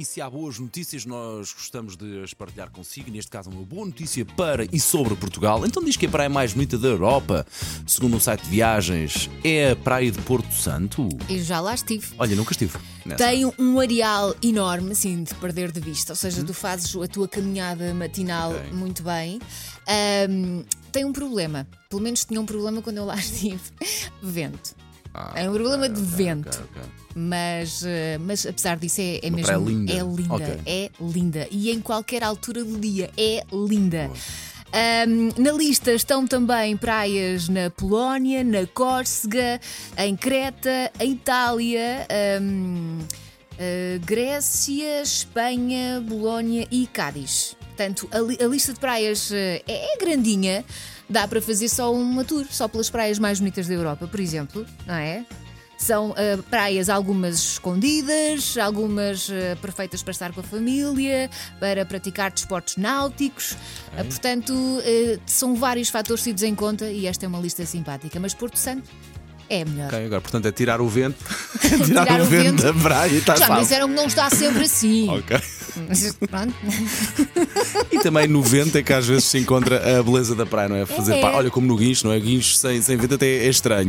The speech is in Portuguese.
E se há boas notícias, nós gostamos de as partilhar consigo. Neste caso, uma boa notícia para e sobre Portugal. Então diz que a praia mais bonita da Europa, segundo um site de viagens, é a praia de Porto Santo. Eu já lá estive. Olha, nunca estive. Nessa. Tem um areal enorme, assim, de perder de vista. Ou seja, tu fazes a tua caminhada matinal Ok. muito bem. Ahm, tem um problema. Pelo menos tinha um problema quando eu lá estive. Vento. Ah, É um problema de ok, vento. Mas, eh, mas apesar disso, é, é mesmo. praia linda. É linda. Ok. É linda. E em qualquer altura do dia é linda. Ahm, na lista estão também praias na Polónia, na Córcega, em Creta, em Itália, ahm, eh, Grécia, Espanha, Bolónia e Cádiz. Portanto, a, li- a lista de praias eh, é, é grandinha. Dá para fazer só uma tour, só pelas praias mais bonitas da Europa, por exemplo, não é? São eh, praias, algumas escondidas, algumas eh, perfeitas para estar com a família, para praticar desportos náuticos. Eh, portanto, são vários fatores tidos em conta e esta é uma lista simpática. Mas Porto Santo é melhor. Ok, agora, portanto, é tirar o vento, Tirar o vento. da praia e está Já salvo. disseram que não está sempre assim. Ok. Pronto. E também no vento é que às vezes se encontra a beleza da praia, não é? Fazer É. pá, olha como no guincho, não é? Guincho sem, sem vento até é estranho.